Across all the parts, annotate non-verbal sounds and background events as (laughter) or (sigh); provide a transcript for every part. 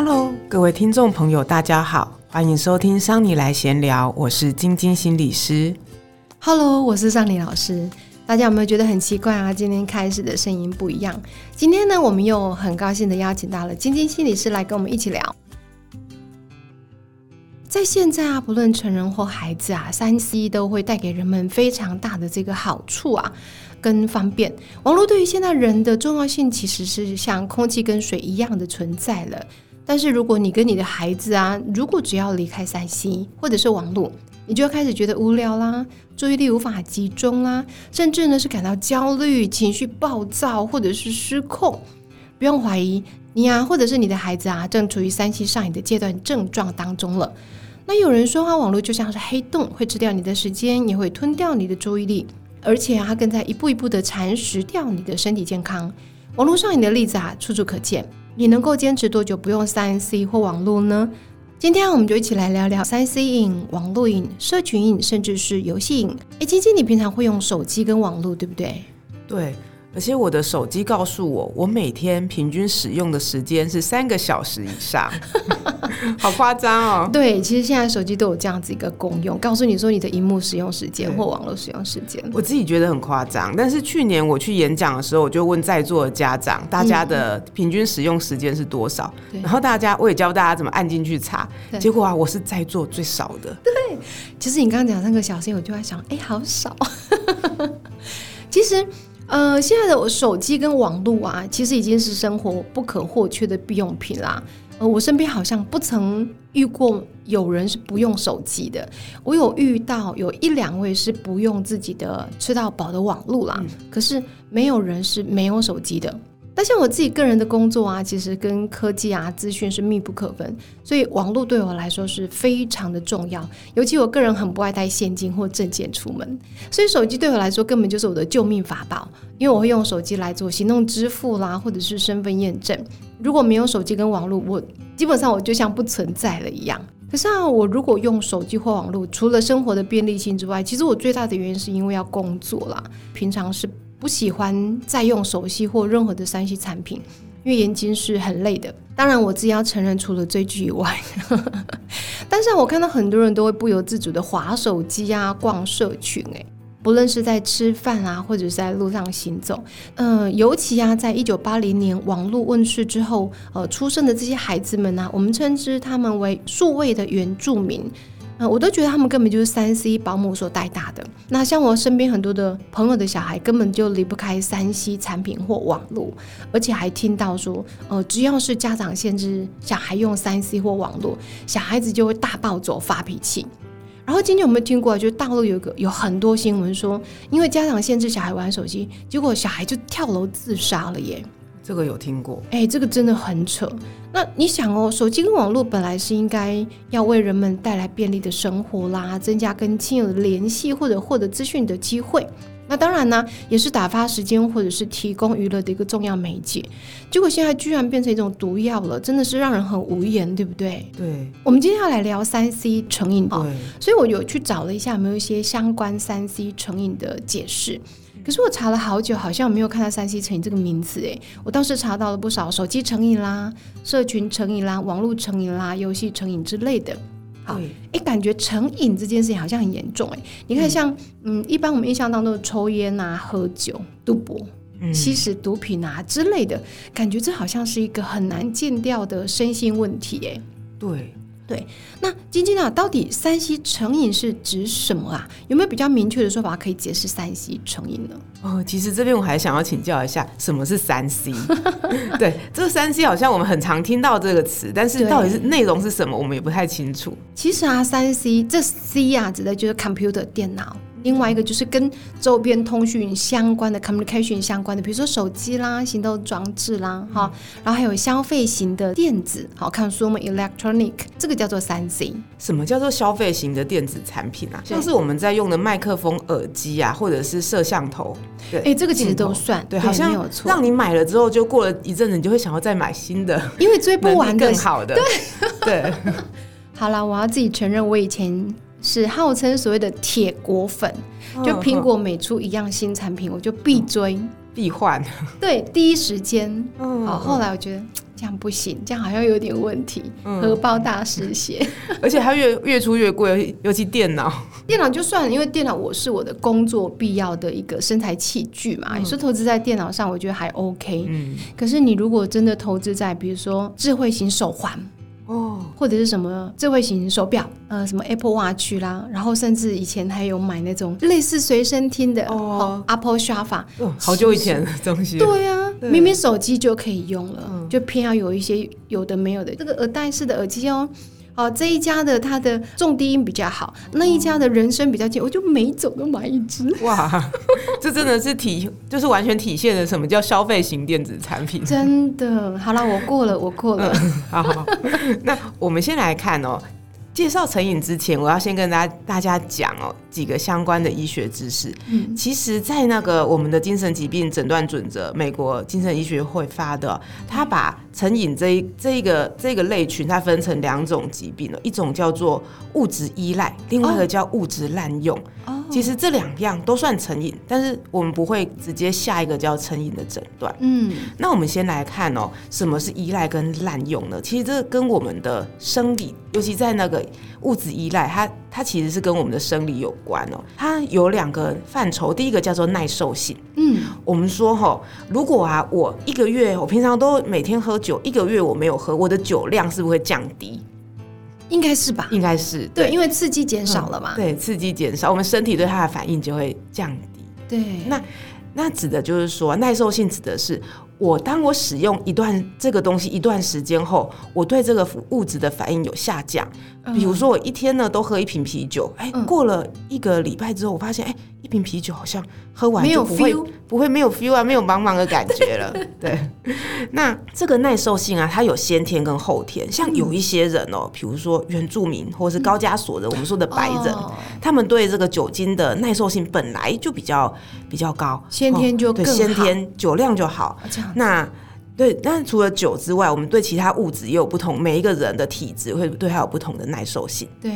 Hello，各位听众朋友，大家好，欢迎收听桑尼来闲聊，我是晶晶心理师。Hello，我是桑尼老师。大家有没有觉得很奇怪啊？今天开始的声音不一样。今天呢，我们又很高兴的邀请到了晶晶心理师来跟我们一起聊。在现在啊，不论成人或孩子啊，三 C 都会带给人们非常大的这个好处啊。跟方便，网络对于现在人的重要性其实是像空气跟水一样的存在了。但是如果你跟你的孩子啊，如果只要离开三 C 或者是网络，你就开始觉得无聊啦，注意力无法集中啦，甚至呢是感到焦虑、情绪暴躁或者是失控。不用怀疑，你啊，或者是你的孩子啊，正处于三 C 上瘾的阶段症状当中了。那有人说啊，网络就像是黑洞，会吃掉你的时间，也会吞掉你的注意力。而且啊，它更在一步一步的蚕食掉你的身体健康。网络上瘾的例子啊，处处可见。你能够坚持多久不用三 C 或网络呢？今天我们就一起来聊聊三 C 瘾、网络瘾、社群瘾，甚至是游戏瘾。哎，晶晶，你平常会用手机跟网络，对不对？对。而且我的手机告诉我，我每天平均使用的时间是三个小时以上，(laughs) 好夸张哦！对，其实现在手机都有这样子一个功用，告诉你说你的荧幕使用时间或网络使用时间。我自己觉得很夸张，但是去年我去演讲的时候，我就问在座的家长，大家的平均使用时间是多少？然后大家我也教大家怎么按进去查，结果啊，我是在座最少的。对，其实你刚刚讲三个小时，我就在想，哎，好少。(laughs) 其实。呃，现在的手机跟网络啊，其实已经是生活不可或缺的必用品啦。呃，我身边好像不曾遇过有人是不用手机的，我有遇到有一两位是不用自己的吃到饱的网络啦，可是没有人是没有手机的。那像我自己个人的工作啊，其实跟科技啊、资讯是密不可分，所以网络对我来说是非常的重要。尤其我个人很不爱带现金或证件出门，所以手机对我来说根本就是我的救命法宝。因为我会用手机来做行动支付啦，或者是身份验证。如果没有手机跟网络，我基本上我就像不存在了一样。可是啊，我如果用手机或网络，除了生活的便利性之外，其实我最大的原因是因为要工作啦，平常是。不喜欢再用手机或任何的三 C 产品，因为眼睛是很累的。当然，我自己要承认，除了追剧以外，(laughs) 但是我看到很多人都会不由自主的划手机啊、逛社群。诶，不论是在吃饭啊，或者是在路上行走，嗯，尤其啊，在一九八零年网络问世之后，呃，出生的这些孩子们呢，我们称之他们为数位的原住民。嗯，我都觉得他们根本就是三 C 保姆所带大的。那像我身边很多的朋友的小孩，根本就离不开三 C 产品或网络，而且还听到说，呃，只要是家长限制小孩用三 C 或网络，小孩子就会大暴走发脾气。然后今天有没有听过？就大陆有个有很多新闻说，因为家长限制小孩玩手机，结果小孩就跳楼自杀了耶。这个有听过，哎，这个真的很扯。那你想哦，手机跟网络本来是应该要为人们带来便利的生活啦，增加跟亲友的联系或者获得资讯的机会。那当然呢，也是打发时间或者是提供娱乐的一个重要媒介。结果现在居然变成一种毒药了，真的是让人很无言，对不对？对。我们今天要来聊三 C 成瘾啊，所以我有去找了一下，有没有一些相关三 C 成瘾的解释。可是我查了好久，好像没有看到三 C 成瘾这个名词诶。我倒是查到了不少手机成瘾啦、社群成瘾啦、网络成瘾啦、游戏成瘾之类的。好，哎，感觉成瘾这件事情好像很严重诶。你看，像嗯，一般我们印象当中的抽烟啊、喝酒、赌博、吸食毒品啊之类的，感觉这好像是一个很难戒掉的身心问题诶。对。对，那晶晶啊，到底三 C 成瘾是指什么啊？有没有比较明确的说法可以解释三 C 成瘾呢？哦，其实这边我还想要请教一下，什么是三 C？(laughs) 对，这个三 C 好像我们很常听到这个词，但是到底是内容是什么，我们也不太清楚。其实啊，三 C 这 C 啊，指的就是 computer 电脑。另外一个就是跟周边通讯相关的 communication 相关的，比如说手机啦、行动装置啦，哈，然后还有消费型的电子，好，consumer electronic，这个叫做三 C。什么叫做消费型的电子产品啊？像是我们在用的麦克风、耳机啊，或者是摄像头，对，哎，这个其实都算，对，好像让你买了之后，就过了一阵子，你就会想要再买新的，因为追不完更好的，对，对。(laughs) 好了，我要自己承认，我以前。是号称所谓的铁果粉，就苹果每出一样新产品，我就必追必换，对，第一时间。好，后来我觉得。这样不行，这样好像有点问题，荷包大失血，(laughs) 而且它越越出越贵，尤其电脑。电脑就算了，因为电脑我是我的工作必要的一个身材器具嘛，你说投资在电脑上，我觉得还 OK。嗯，可是你如果真的投资在，比如说智慧型手环。哦，或者是什么智慧型手表，呃，什么 Apple Watch 啦，然后甚至以前还有买那种类似随身听的哦，Apple Shuffle，好久以前的东西。对啊，明明手机就可以用了，就偏要有一些有的没有的，这个耳戴式的耳机哦。哦，这一家的它的重低音比较好，那一家的人声比较近，我就每走都买一支。(laughs) 哇，这真的是体，就是完全体现了什么叫消费型电子产品。真的，好了，我过了，我过了。好，那我们先来看哦。介绍成瘾之前，我要先跟大家大家讲哦几个相关的医学知识。嗯，其实，在那个我们的精神疾病诊断准则，美国精神医学会发的，他把成瘾这一这一个这个类群，它分成两种疾病了，一种叫做物质依赖，另外一个叫物质滥用。其实这两样都算成瘾，但是我们不会直接下一个叫成瘾的诊断。嗯，那我们先来看哦，什么是依赖跟滥用呢？其实这跟我们的生理，尤其在那个物质依赖，它它其实是跟我们的生理有关哦。它有两个范畴，第一个叫做耐受性。嗯，我们说哈，如果啊，我一个月我平常都每天喝酒，一个月我没有喝，我的酒量是不是会降低？应该是吧，应该是对，因为刺激减少了嘛。对，刺激减少，我们身体对它的反应就会降低。对，那那指的就是说，耐受性指的是我当我使用一段这个东西一段时间后，我对这个物质的反应有下降。比如说，我一天呢都喝一瓶啤酒，哎，过了一个礼拜之后，我发现，哎，一瓶啤酒好像喝完就不会不会没有 feel 啊，没有茫茫的感觉了。对，那这个耐受性啊，它有先天跟后天。像有一些人哦，比如说原住民或是高加索人，我们说的白人，他们对这个酒精的耐受性本来就比较比较高，先天就对先天酒量就好。那对，但是除了酒之外，我们对其他物质也有不同。每一个人的体质会对它有不同的耐受性。对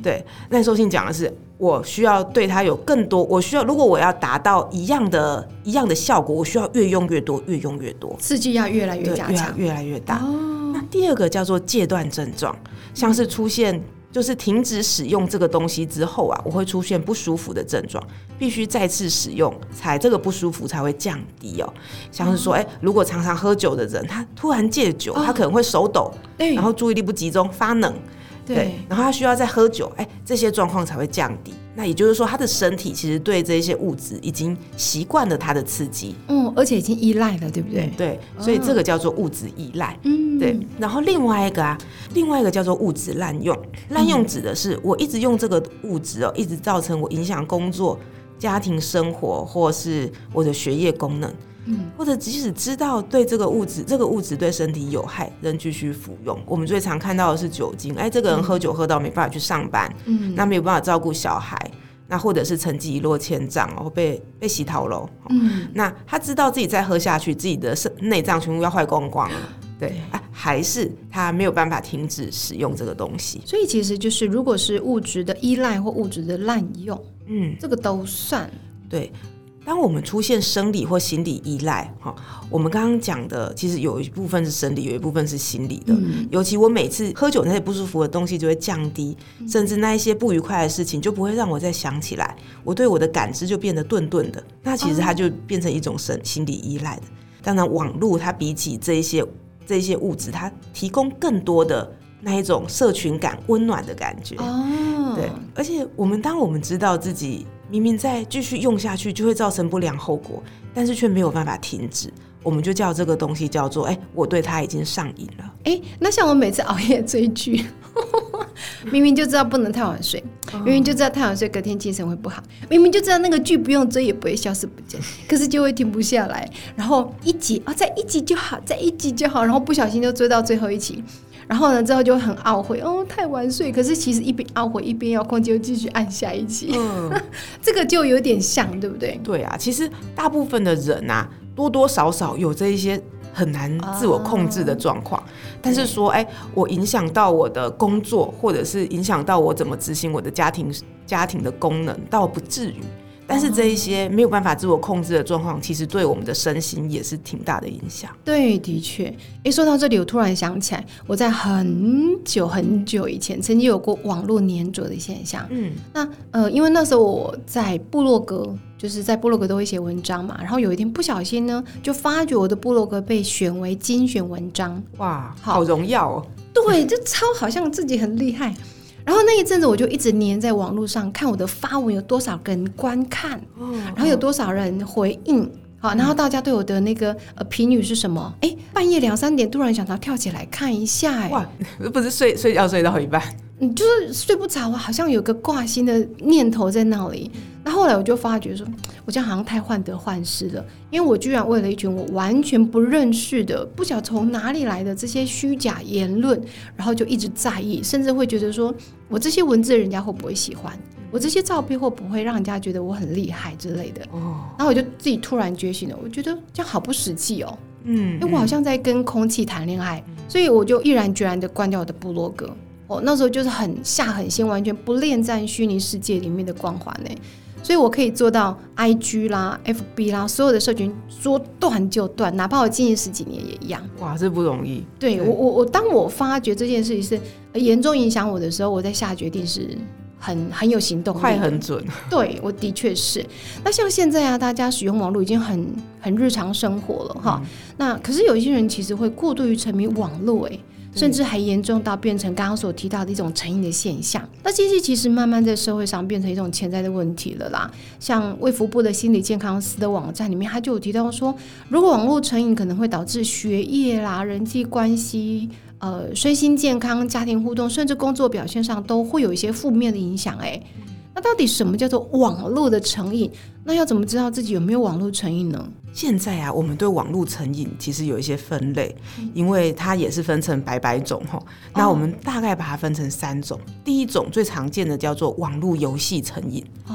对，耐受性讲的是我需要对它有更多，我需要如果我要达到一样的一样的效果，我需要越用越多，越用越多，刺激要越来越加强，越来越大。那第二个叫做戒断症状，像是出现。就是停止使用这个东西之后啊，我会出现不舒服的症状，必须再次使用才这个不舒服才会降低哦。像是说，哎，如果常常喝酒的人，他突然戒酒，他可能会手抖，然后注意力不集中，发冷。对，然后他需要再喝酒，哎，这些状况才会降低。那也就是说，他的身体其实对这些物质已经习惯了它的刺激，嗯，而且已经依赖了，对不对？对，所以这个叫做物质依赖，嗯，对。然后另外一个啊，另外一个叫做物质滥用，滥用指的是我一直用这个物质哦，一直造成我影响工作、家庭生活或是我的学业功能。嗯，或者即使知道对这个物质，这个物质对身体有害，仍继续服用。我们最常看到的是酒精，哎，这个人喝酒喝到没办法去上班，嗯，那没有办法照顾小孩，那或者是成绩一落千丈，然后被被洗头了，嗯，那他知道自己再喝下去，自己的肾内脏全部要坏光光了，对，啊，还是他没有办法停止使用这个东西。所以其实就是，如果是物质的依赖或物质的滥用，嗯，这个都算对。当我们出现生理或心理依赖，哈，我们刚刚讲的其实有一部分是生理，有一部分是心理的。尤其我每次喝酒那些不舒服的东西就会降低，甚至那一些不愉快的事情就不会让我再想起来，我对我的感知就变得钝钝的。那其实它就变成一种神心理依赖的。当然，网络它比起这一些这一些物质，它提供更多的那一种社群感、温暖的感觉。哦，对，而且我们当我们知道自己。明明再继续用下去就会造成不良后果，但是却没有办法停止，我们就叫这个东西叫做“哎，我对它已经上瘾了”。哎，那像我每次熬夜追剧，(laughs) 明明就知道不能太晚睡，明明就知道太晚睡隔天精神会不好，明明就知道那个剧不用追也不会消失不见，(laughs) 可是就会停不下来，然后一集啊，再一集就好，再一集就好，然后不小心就追到最后一集。然后呢，之后就很懊悔哦，太晚睡。可是其实一边懊悔一边要控就继续按下一集。嗯，(laughs) 这个就有点像，对不对？对啊，其实大部分的人啊，多多少少有这一些很难自我控制的状况。但是说，哎，我影响到我的工作，或者是影响到我怎么执行我的家庭家庭的功能，倒不至于。但是这一些没有办法自我控制的状况，其实对我们的身心也是挺大的影响。对，的确。一，说到这里，我突然想起来，我在很久很久以前曾经有过网络粘着的现象。嗯，那呃，因为那时候我在部落格，就是在部落格都会写文章嘛，然后有一天不小心呢，就发觉我的部落格被选为精选文章。哇，好荣耀哦！对，就超好像自己很厉害。然后那一阵子我就一直黏在网络上看我的发文有多少人观看，然后有多少人回应，好，然后大家对我的那个呃评语是什么？哎，半夜两三点突然想到跳起来看一下，哎，哇，不是睡睡觉睡到一半。你就是睡不着啊，好像有个挂心的念头在那里。那后来我就发觉说，我这样好像太患得患失了，因为我居然为了一群我完全不认识的、不晓从哪里来的这些虚假言论，然后就一直在意，甚至会觉得说我这些文字人家会不会喜欢，我这些照片会不会让人家觉得我很厉害之类的。哦，然后我就自己突然觉醒了，我觉得这样好不实际哦。嗯，因为我好像在跟空气谈恋爱，所以我就毅然决然的关掉我的部落格。哦，那时候就是很下狠心，完全不恋战虚拟世界里面的光环呢，所以我可以做到 I G 啦、F B 啦，所有的社群说断就断，哪怕我经营十几年也一样。哇，这不容易。对我，我我当我发觉这件事情是严重影响我的时候，我在下决定是很很有行动，快很准。对，我的确是。那像现在啊，大家使用网络已经很很日常生活了哈。那可是有一些人其实会过度于沉迷网络，哎。甚至还严重到变成刚刚所提到的一种成瘾的现象。那这些其实慢慢在社会上变成一种潜在的问题了啦。像卫福部的心理健康司的网站里面，他就有提到说，如果网络成瘾可能会导致学业啦、人际关系、呃、身心健康、家庭互动，甚至工作表现上都会有一些负面的影响。哎，那到底什么叫做网络的成瘾？那要怎么知道自己有没有网络成瘾呢？现在啊，我们对网络成瘾其实有一些分类，因为它也是分成百百种哈。那我们大概把它分成三种。第一种最常见的叫做网络游戏成瘾。哦，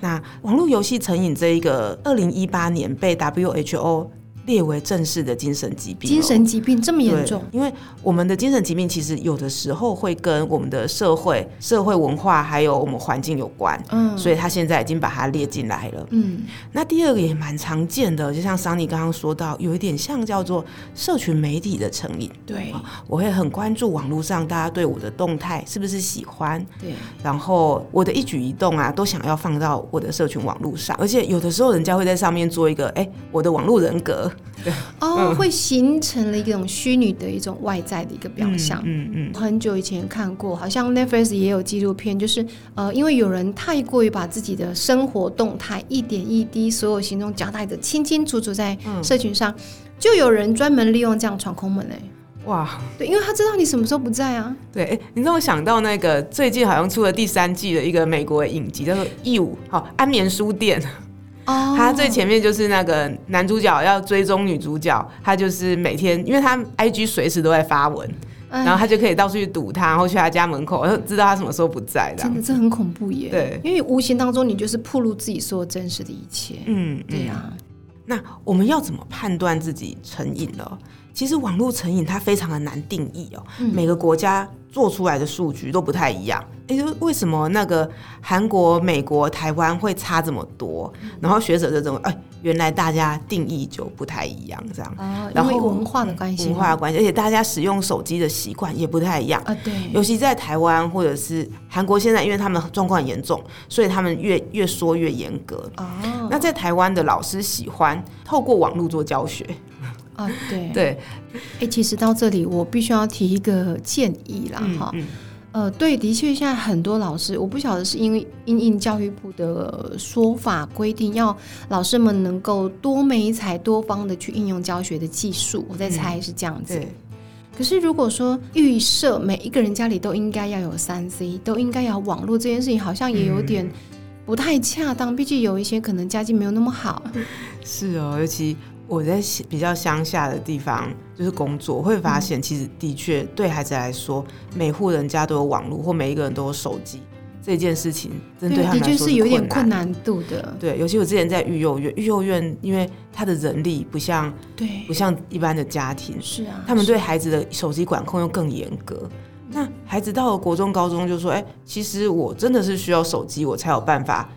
那网络游戏成瘾这一个，二零一八年被 WHO。列为正式的精神疾病，精神疾病这么严重？因为我们的精神疾病其实有的时候会跟我们的社会、社会文化还有我们环境有关，嗯，所以他现在已经把它列进来了，嗯。那第二个也蛮常见的，就像桑尼刚刚说到，有一点像叫做社群媒体的成瘾，对，我会很关注网络上大家对我的动态是不是喜欢，对，然后我的一举一动啊，都想要放到我的社群网络上，而且有的时候人家会在上面做一个，哎，我的网络人格。哦，会形成了一种虚拟的一种外在的一个表象。嗯嗯，很久以前看过，好像 Netflix 也有纪录片，就是呃，因为有人太过于把自己的生活动态一点一滴、所有行动交代的清清楚楚在社群上，就有人专门利用这样闯空门嘞。哇，对，因为他知道你什么时候不在啊。对，你让我想到那个最近好像出了第三季的一个美国影集，叫做《义务》，好，安眠书店。哦，他最前面就是那个男主角要追踪女主角，他就是每天，因为他 I G 随时都在发文，然后他就可以到处去堵他，然后去他家门口，知道他什么时候不在的。真的，这很恐怖耶。对，因为无形当中你就是暴露自己所有真实的一切。嗯，对呀。那我们要怎么判断自己成瘾了？其实网络成瘾它非常的难定义哦，每个国家做出来的数据都不太一样。哎，为什么那个韩国、美国、台湾会差这么多？然后学者就认为，哎，原来大家定义就不太一样，这样。哦，然后文化的关系，文化的关系，而且大家使用手机的习惯也不太一样啊。对，尤其在台湾或者是韩国，现在因为他们状况严重，所以他们越越说越严格。哦，那在台湾的老师喜欢透过网络做教学。啊，对对，哎，其实到这里我必须要提一个建议啦，哈，呃，对，的确现在很多老师，我不晓得是因为因应教育部的说法规定，要老师们能够多媒采多方的去应用教学的技术，我在猜是这样子。可是如果说预设每一个人家里都应该要有三 C，都应该要网络这件事情，好像也有点不太恰当，毕竟有一些可能家境没有那么好。(laughs) 是哦，尤其。我在比较乡下的地方就是工作，会发现其实的确对孩子来说，每户人家都有网络，或每一个人都有手机，这件事情真对他们来说是有点困难度的。对，尤其我之前在育幼院，育幼院因为他的人力不像对不像一般的家庭，是啊，他们对孩子的手机管控又更严格。那孩子到了国中、高中就说：“哎，其实我真的是需要手机，我才有办法。”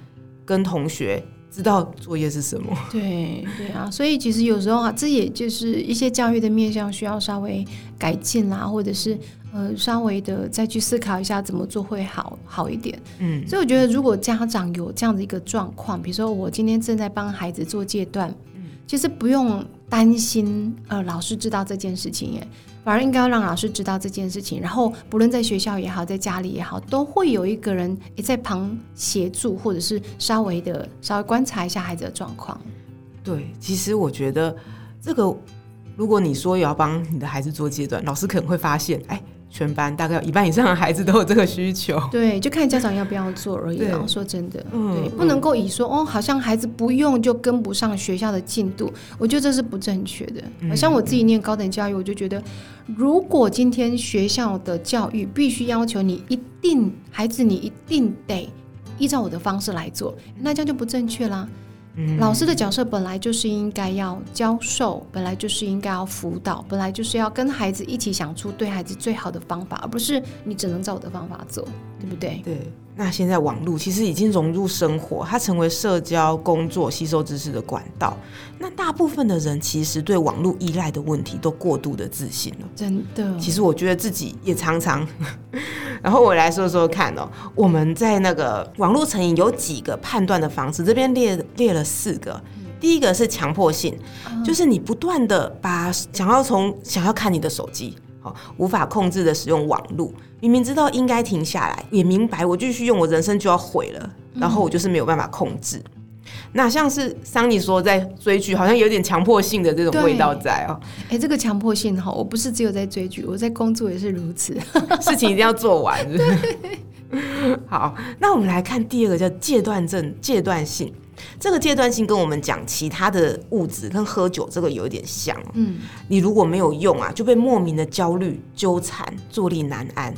跟同学知道作业是什么。对对啊，所以其实有时候啊，这也就是一些教育的面向需要稍微改进啦，或者是呃稍微的再去思考一下怎么做会好好一点。嗯，所以我觉得如果家长有这样的一个状况，比如说我今天正在帮孩子做戒断，嗯，其实不用担心呃老师知道这件事情耶。反而应该要让老师知道这件事情，然后不论在学校也好，在家里也好，都会有一个人也在旁协助，或者是稍微的稍微观察一下孩子的状况。对，其实我觉得这个，如果你说要帮你的孩子做阶段，老师可能会发现，哎。全班大概有一半以上的孩子都有这个需求，(laughs) 对，就看家长要不要做而已。说真的，对，不能够以说哦，好像孩子不用就跟不上学校的进度，我觉得这是不正确的。好像我自己念高等教育，我就觉得，如果今天学校的教育必须要求你一定孩子，你一定得依照我的方式来做，那这样就不正确啦。老师的角色本来就是应该要教授，本来就是应该要辅导，本来就是要跟孩子一起想出对孩子最好的方法，而不是你只能照我的方法做，对不对？对。那现在网络其实已经融入生活，它成为社交、工作、吸收知识的管道。那大部分的人其实对网络依赖的问题都过度的自信了，真的。其实我觉得自己也常常。(laughs) 然后我来说说看哦，我们在那个网络成瘾有几个判断的方式，这边列列了四个。第一个是强迫性，就是你不断的把想要从想要看你的手机，好无法控制的使用网络，明明知道应该停下来，也明白我继续用我人生就要毁了，然后我就是没有办法控制。那像是桑尼说在追剧，好像有点强迫性的这种味道在哦。哎，这个强迫性哈，我不是只有在追剧，我在工作也是如此，(laughs) 事情一定要做完。(laughs) 好，那我们来看第二个叫戒断症，戒断性。这个戒断性跟我们讲其他的物质跟喝酒这个有点像。嗯，你如果没有用啊，就被莫名的焦虑纠缠，坐立难安。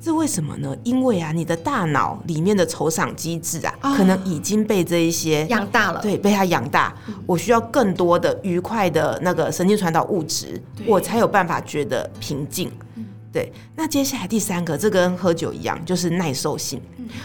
这为什么呢？因为啊，你的大脑里面的酬赏机制啊，可能已经被这一些养大了。对，被它养大。我需要更多的愉快的那个神经传导物质，我才有办法觉得平静。对。那接下来第三个，这跟喝酒一样，就是耐受性。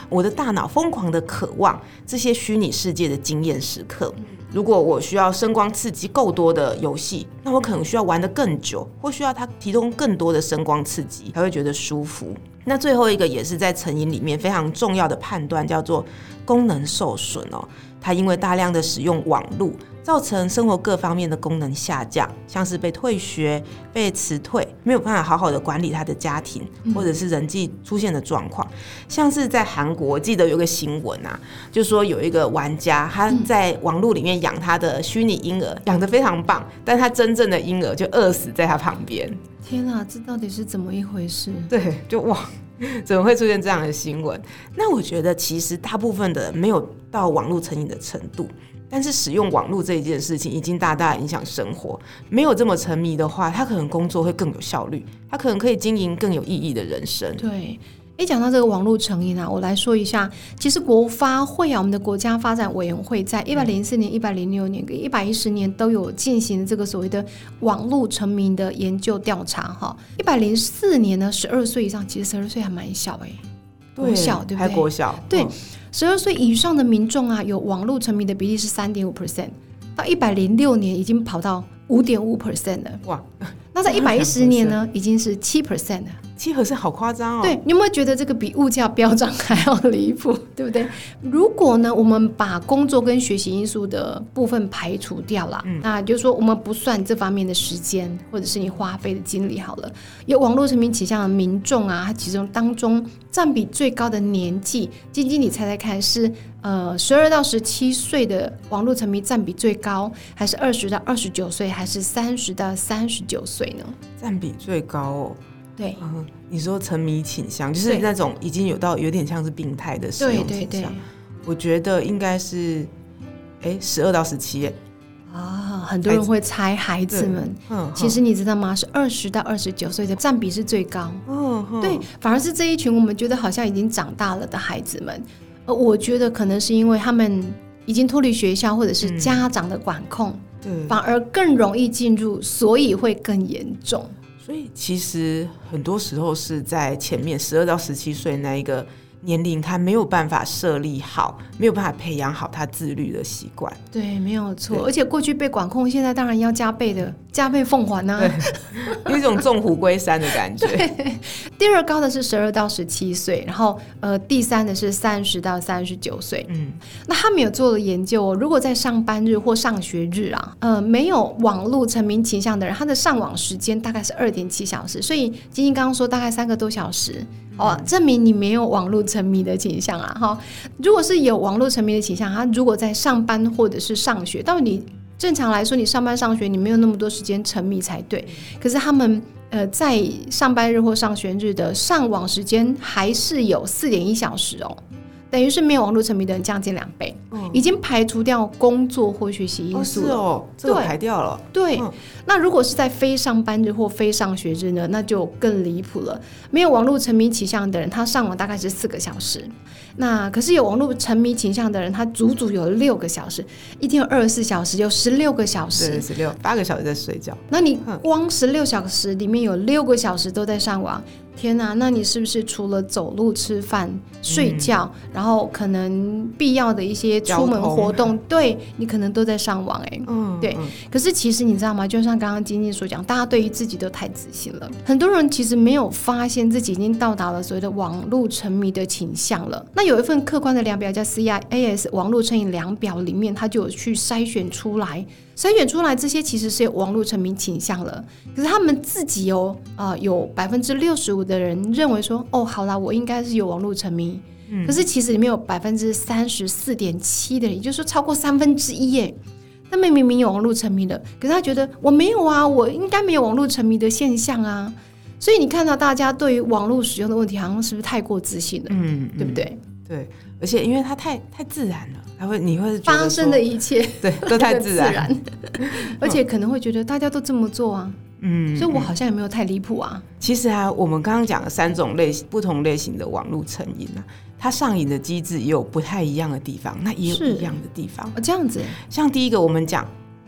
我的大脑疯狂的渴望这些虚拟世界的经验时刻。如果我需要声光刺激够多的游戏，那我可能需要玩的更久，或需要它提供更多的声光刺激才会觉得舒服。那最后一个也是在成瘾里面非常重要的判断，叫做功能受损哦。它因为大量的使用网络。造成生活各方面的功能下降，像是被退学、被辞退，没有办法好好的管理他的家庭，或者是人际出现的状况。像是在韩国，记得有个新闻啊，就说有一个玩家他在网络里面养他的虚拟婴儿，养得非常棒，但他真正的婴儿就饿死在他旁边。天啊，这到底是怎么一回事？对，就哇，(laughs) 怎么会出现这样的新闻？那我觉得其实大部分的没有到网络成瘾的程度。但是使用网络这一件事情已经大大影响生活。没有这么沉迷的话，他可能工作会更有效率，他可能可以经营更有意义的人生。对，一讲到这个网络成瘾啊，我来说一下，其实国发会啊，我们的国家发展委员会在一百零四年、一百零六年跟一百一十年都有进行这个所谓的网络成名的研究调查。哈，一百零四年呢，十二岁以上，其实十二岁还蛮小哎，国小对不对？还国小对。十二岁以上的民众啊，有网络沉迷的比例是三点五 percent，到一百零六年已经跑到五点五 percent 了。哇！那在一百一十年呢，已经是七 percent 了。七 percent 好夸张哦。对，你有没有觉得这个比物价飙涨还要离谱？(laughs) 对不对？如果呢，我们把工作跟学习因素的部分排除掉了，那就是说我们不算这方面的时间，或者是你花费的精力好了。有网络沉迷倾向的民众啊，他其中当中占比最高的年纪，晶晶，你猜猜看是呃十二到十七岁的网络沉迷占比最高，还是二十到二十九岁，还是三十到三十九岁？呢？占比最高哦。对，你说沉迷倾向，就是那种已经有到有点像是病态的使用倾向。我觉得应该是，哎，十二到十七。啊，很多人会猜孩子们，嗯，其实你知道吗？是二十到二十九岁的占比是最高。嗯，对，反而是这一群我们觉得好像已经长大了的孩子们，呃，我觉得可能是因为他们已经脱离学校或者是家长的管控。反而更容易进入，所以会更严重。所以其实很多时候是在前面十二到十七岁那一个年龄，他没有办法设立好，没有办法培养好他自律的习惯。对，没有错。而且过去被管控，现在当然要加倍的加倍奉还呢。有一种纵虎归山的感觉。(laughs) 第二高的是十二到十七岁，然后呃，第三的是三十到三十九岁。嗯，那他们有做了研究，如果在上班日或上学日啊，呃，没有网络沉迷倾向的人，他的上网时间大概是二点七小时。所以晶晶刚刚说大概三个多小时。哦，证明你没有网络沉迷的倾向啊！哈，如果是有网络沉迷的倾向，他如果在上班或者是上学，到底正常来说，你上班上学你没有那么多时间沉迷才对。可是他们呃，在上班日或上学日的上网时间还是有四点一小时哦。等于是没有网络沉迷的人降近两倍，已经排除掉工作或学习因素了。哦，这个排掉了。对，那如果是在非上班日或非上学日呢，那就更离谱了。没有网络沉迷倾向的人，他上网大概是四个小时。那可是有网络沉迷倾向的人，他足足有六个小时，一天有二十四小时，有十六个小时，十六八个小时在睡觉。那你光十六小时里面有六个小时都在上网。天呐，那你是不是除了走路、吃饭、睡觉，然后可能必要的一些出门活动，(laughs) 对你可能都在上网？哎，嗯，对。可是其实你知道吗？就像刚刚晶晶所讲，大家对于自己都太自信了，很多人其实没有发现自己已经到达了所谓的网络沉迷的倾向了。那有一份客观的量表叫 CIAS 网络成瘾量表，里面它就有去筛选出来。筛选出来这些其实是有网络沉迷倾向了，可是他们自己哦，啊，有百分之六十五的人认为说，哦，好啦，我应该是有网络沉迷，可是其实里面有百分之三十四点七的人，也就是说超过三分之一耶，他们明明有网络沉迷的，可是他觉得我没有啊，我应该没有网络沉迷的现象啊，所以你看到大家对于网络使用的问题，好像是不是太过自信了？嗯，对不对？对，而且因为它太太自然了。他会，你会发生的一切，(laughs) 对，都太自然，(laughs) (laughs) 而且可能会觉得大家都这么做啊，嗯，所以我好像也没有太离谱啊。其实啊，我们刚刚讲的三种类型，不同类型的网络成瘾啊，它上瘾的机制也有不太一样的地方，那也有一样的地方。这样子，像第一个，我们讲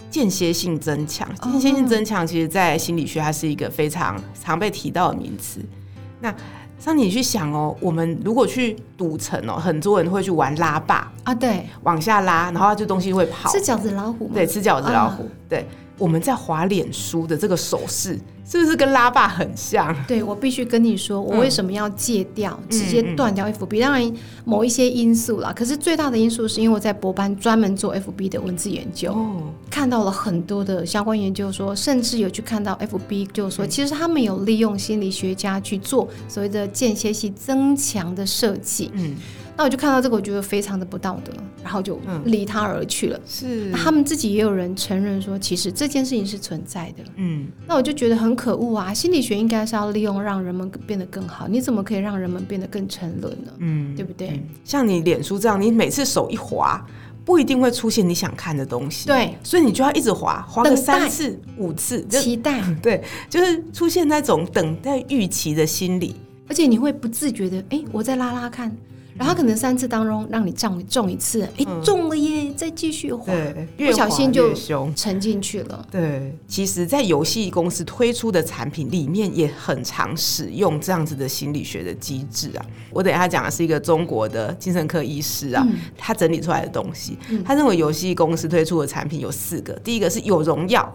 间歇性增强，间歇性增强，其实在心理学它是一个非常常被提到的名词。那像你去想哦，我们如果去赌城哦，很多人会去玩拉霸啊，对，往下拉，然后这东西会跑，吃饺子老虎，对，吃饺子老虎，对。我们在滑脸书的这个手势，是不是跟拉霸很像？对，我必须跟你说，我为什么要戒掉，直接断掉 FB？当然，某一些因素啦，可是最大的因素是因为我在博班专门做 FB 的文字研究，看到了很多的相关研究，说甚至有去看到 FB，就是说其实他们有利用心理学家去做所谓的间歇性增强的设计。嗯。那我就看到这个，我觉得非常的不道德，然后就离他而去了。是，他们自己也有人承认说，其实这件事情是存在的。嗯，那我就觉得很可恶啊！心理学应该是要利用让人们变得更好，你怎么可以让人们变得更沉沦呢？嗯，对不对？像你脸书这样，你每次手一滑，不一定会出现你想看的东西。对，所以你就要一直滑，滑个三次、五次，期待。(laughs) 对，就是出现那种等待预期的心理，而且你会不自觉的，哎，我再拉拉看。然后可能三次当中让你中中一次，哎，中了耶！再继续滑，不小心就沉进去了。对，其实，在游戏公司推出的产品里面，也很常使用这样子的心理学的机制啊。我等下讲的是一个中国的精神科医师啊，他整理出来的东西。他认为游戏公司推出的产品有四个，第一个是有荣耀，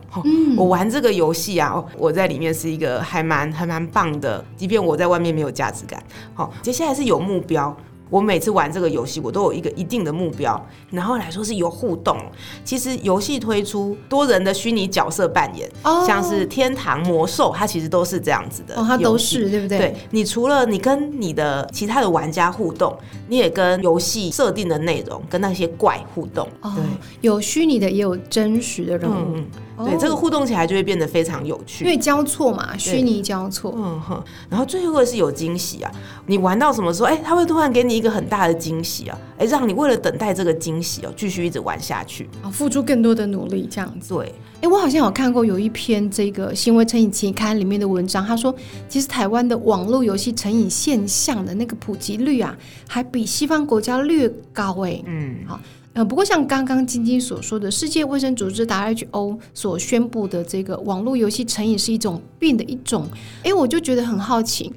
我玩这个游戏啊，我在里面是一个还蛮还蛮棒的，即便我在外面没有价值感。好，接下来是有目标。我每次玩这个游戏，我都有一个一定的目标，然后来说是有互动。其实游戏推出多人的虚拟角色扮演，像是天堂魔兽，它其实都是这样子的。哦，它都是对不对？对，你除了你跟你的其他的玩家互动，你也跟游戏设定的内容跟那些怪互动。对，有虚拟的，也有真实的人物。对，这个互动起来就会变得非常有趣，因为交错嘛，虚拟交错。嗯哼，然后最后是有惊喜啊，你玩到什么时候，哎，他会突然给你一个很大的惊喜啊，哎，让你为了等待这个惊喜哦，继续一直玩下去啊，付出更多的努力这样子。对，哎，我好像有看过有一篇这个行为成瘾期刊里面的文章，他说，其实台湾的网络游戏成瘾现象的那个普及率啊，还比西方国家略高哎。嗯，好。不过像刚刚晶晶所说的，世界卫生组织 WHO 所宣布的这个网络游戏成瘾是一种病的一种，哎，我就觉得很好奇，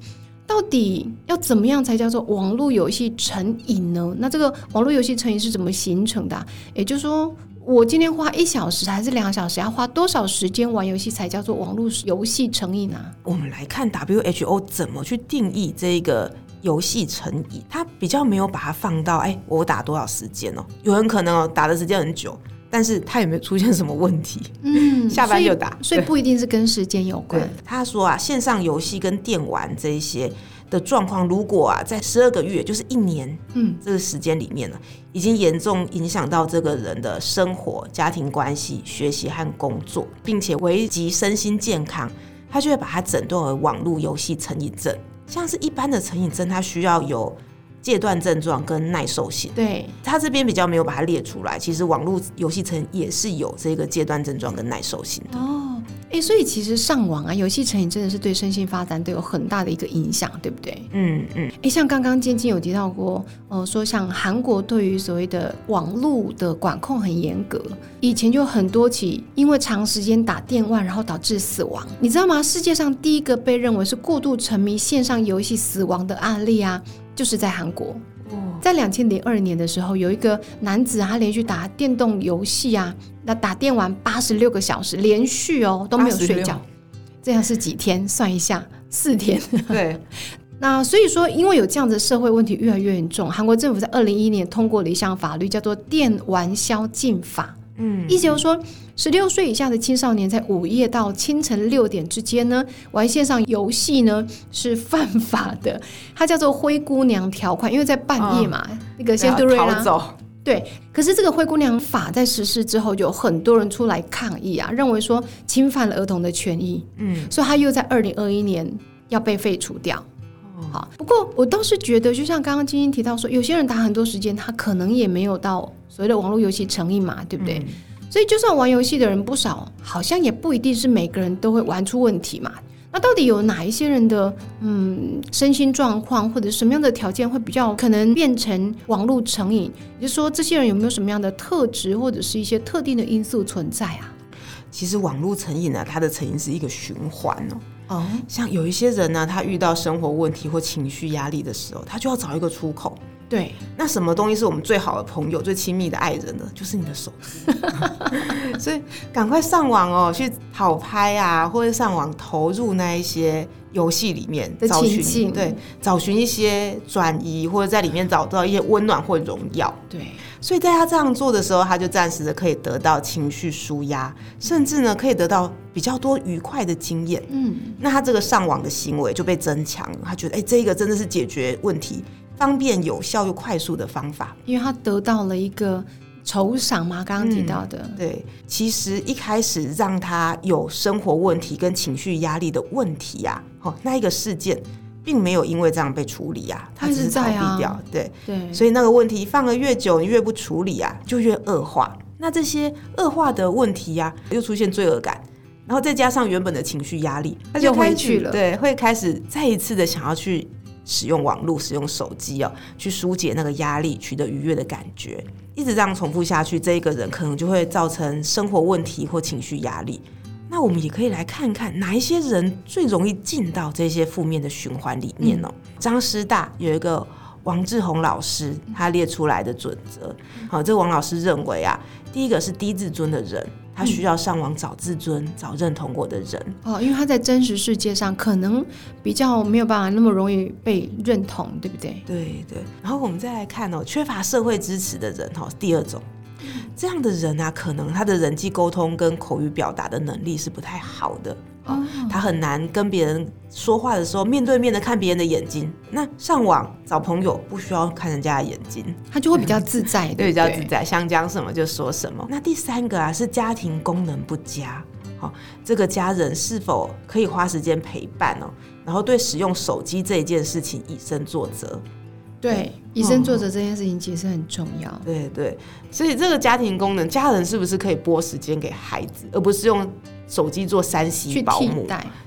到底要怎么样才叫做网络游戏成瘾呢？那这个网络游戏成瘾是怎么形成的？也就是说，我今天花一小时还是两小时，要花多少时间玩游戏才叫做网络游戏成瘾啊？我们来看 WHO 怎么去定义这个游戏成瘾，他比较没有把它放到哎，我打多少时间哦？有人可能哦打的时间很久。但是他也没有出现什么问题？嗯，(laughs) 下班就打，所以不一定是跟时间有关。他说啊，线上游戏跟电玩这一些的状况，如果啊在十二个月，就是一年，嗯，这个时间里面呢，已经严重影响到这个人的生活、家庭关系、学习和工作，并且危及身心健康，他就会把它诊断为网络游戏成瘾症。像是一般的成瘾症，它需要有。戒断症状跟耐受性，对他这边比较没有把它列出来。其实网络游戏城也是有这个戒断症状跟耐受性的哦。哎，所以其实上网啊，游戏成瘾真的是对身心发展都有很大的一个影响，对不对？嗯嗯。哎，像刚刚尖晶有提到过，呃，说像韩国对于所谓的网络的管控很严格，以前就很多起因为长时间打电玩然后导致死亡，你知道吗？世界上第一个被认为是过度沉迷线上游戏死亡的案例啊。就是在韩国，在两千零二年的时候，有一个男子他连续打电动游戏啊，那打电玩八十六个小时，连续哦都没有睡觉，这样是几天？算一下，四天。对，(laughs) 那所以说，因为有这样的社会问题越来越严重，韩国政府在二零一一年通过了一项法律，叫做《电玩宵禁法》。嗯，意思就是说，十六岁以下的青少年在午夜到清晨六点之间呢，玩线上游戏呢是犯法的。它叫做“灰姑娘条款”，因为在半夜嘛，那个先杜瑞拉对。可是这个“灰姑娘法”在实施之后，就有很多人出来抗议啊，认为说侵犯了儿童的权益。嗯，所以他又在二零二一年要被废除掉。好，不过我倒是觉得，就像刚刚晶晶提到说，有些人打很多时间，他可能也没有到。所谓的网络游戏成瘾嘛，对不对？所以就算玩游戏的人不少，好像也不一定是每个人都会玩出问题嘛。那到底有哪一些人的嗯身心状况或者什么样的条件会比较可能变成网络成瘾？也就是说，这些人有没有什么样的特质或者是一些特定的因素存在啊？其实网络成瘾呢，它的成瘾是一个循环哦。哦，像有一些人呢，他遇到生活问题或情绪压力的时候，他就要找一个出口。对，那什么东西是我们最好的朋友、最亲密的爱人呢？就是你的手机。(laughs) 所以赶快上网哦，去讨拍啊，或者上网投入那一些游戏里面找寻，对，找寻一些转移，或者在里面找到一些温暖或荣耀。对，所以在他这样做的时候，他就暂时的可以得到情绪舒压，甚至呢可以得到比较多愉快的经验。嗯，那他这个上网的行为就被增强了，他觉得哎，这个真的是解决问题。方便、有效又快速的方法，因为他得到了一个酬赏嘛，刚刚提到的。对，其实一开始让他有生活问题跟情绪压力的问题呀，哦，那一个事件并没有因为这样被处理啊，他只是逃避掉。对对，所以那个问题放的越久，你越不处理啊，就越恶化。那这些恶化的问题呀，又出现罪恶感，然后再加上原本的情绪压力，他就回去了。对，会开始再一次的想要去。使用网络、使用手机哦，去疏解那个压力，取得愉悦的感觉，一直这样重复下去，这一个人可能就会造成生活问题或情绪压力。那我们也可以来看看哪一些人最容易进到这些负面的循环里面哦。张师大有一个王志宏老师，他列出来的准则，好，这王老师认为啊，第一个是低自尊的人。他需要上网找自尊、找认同过的人哦，因为他在真实世界上可能比较没有办法那么容易被认同，对不对？对对。然后我们再来看哦，缺乏社会支持的人哈，第二种。这样的人啊，可能他的人际沟通跟口语表达的能力是不太好的，哦，他很难跟别人说话的时候面对面的看别人的眼睛。那上网找朋友不需要看人家的眼睛，他就会比较自在，(laughs) 对，比较自在，想讲什么就说什么。那第三个啊，是家庭功能不佳，好，这个家人是否可以花时间陪伴哦，然后对使用手机这一件事情以身作则。对，以身作则这件事情其实很重要。对对，所以这个家庭功能，家人是不是可以拨时间给孩子，而不是用手机做三 C 保姆？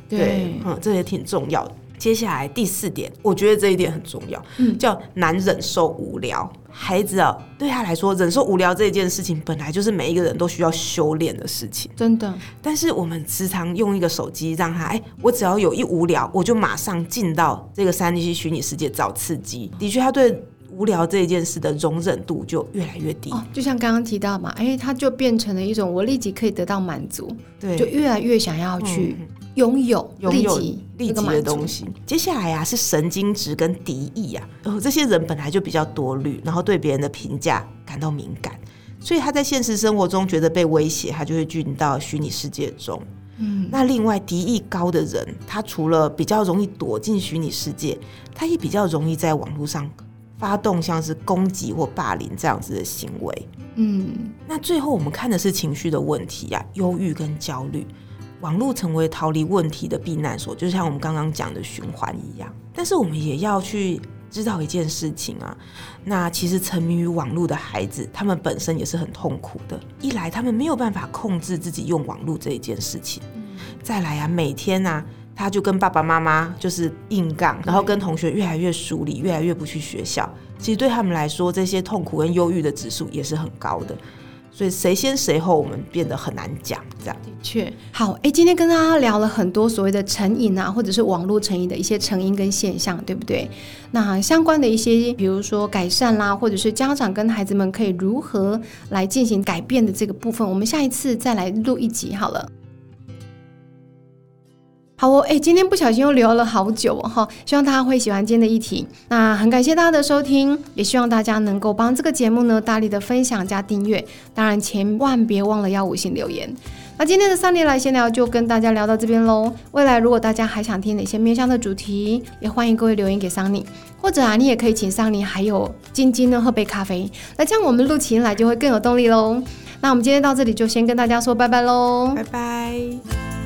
对，嗯，这也挺重要的。接下来第四点，我觉得这一点很重要，嗯，叫难忍受无聊。孩子啊，对他来说，忍受无聊这件事情，本来就是每一个人都需要修炼的事情，真的。但是我们时常用一个手机让他，哎，我只要有一无聊，我就马上进到这个三 D 虚拟世界找刺激。的确，他对无聊这一件事的容忍度就越来越低。就像刚刚提到嘛，哎，他就变成了一种我立即可以得到满足，对，就越来越想要去。拥有拥有立即的东西。接下来啊是神经质跟敌意啊，呃，这些人本来就比较多虑，然后对别人的评价感到敏感，所以他在现实生活中觉得被威胁，他就会进到虚拟世界中。嗯，那另外敌意高的人，他除了比较容易躲进虚拟世界，他也比较容易在网络上发动像是攻击或霸凌这样子的行为。嗯，那最后我们看的是情绪的问题呀，忧郁跟焦虑。网络成为逃离问题的避难所，就像我们刚刚讲的循环一样。但是我们也要去知道一件事情啊，那其实沉迷于网络的孩子，他们本身也是很痛苦的。一来，他们没有办法控制自己用网络这一件事情；再来啊，每天啊，他就跟爸爸妈妈就是硬杠，然后跟同学越来越疏离，越来越不去学校。其实对他们来说，这些痛苦跟忧郁的指数也是很高的。所以谁先谁后，我们变得很难讲。这样的确好。哎，今天跟大家聊了很多所谓的成瘾啊，或者是网络成瘾的一些成因跟现象，对不对？那相关的一些，比如说改善啦，或者是家长跟孩子们可以如何来进行改变的这个部分，我们下一次再来录一集好了。好哦，哎，今天不小心又聊了好久哦，哈，希望大家会喜欢今天的议题。那很感谢大家的收听，也希望大家能够帮这个节目呢大力的分享加订阅，当然千万别忘了要五星留言。那今天的三年来闲聊就跟大家聊到这边喽。未来如果大家还想听哪些面向的主题，也欢迎各位留言给桑尼，或者啊，你也可以请桑尼还有晶晶呢喝杯咖啡，那这样我们录起来就会更有动力喽。那我们今天到这里就先跟大家说拜拜喽，拜拜。